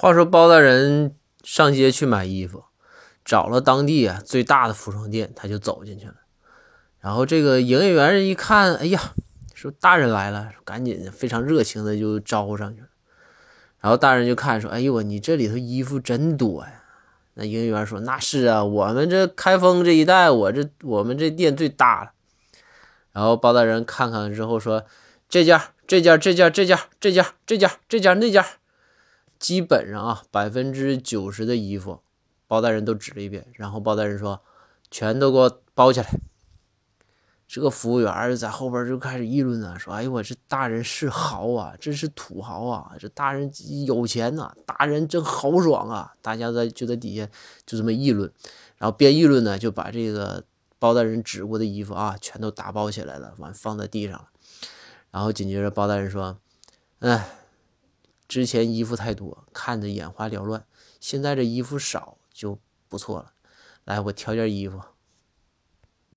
话说包大人上街去买衣服，找了当地啊最大的服装店，他就走进去了。然后这个营业员一看，哎呀，说大人来了，赶紧非常热情的就招呼上去了。然后大人就看说，哎呦我，你这里头衣服真多呀。那营业员说，那是啊，我们这开封这一带，我这我们这店最大了。然后包大人看看之后说，这件、这件、这件、这件、这件、这件、这件、那件。基本上啊，百分之九十的衣服，包大人都指了一遍，然后包大人说：“全都给我包起来。”这个服务员在后边就开始议论呢，说：“哎呦我这大人是豪啊，这是土豪啊，这大人有钱呐，大人真豪爽啊！”大家在就在底下就这么议论，然后边议论呢，就把这个包大人指过的衣服啊，全都打包起来了，完放在地上了。然后紧接着包大人说：“哎。”之前衣服太多，看着眼花缭乱。现在这衣服少就不错了。来，我挑件衣服。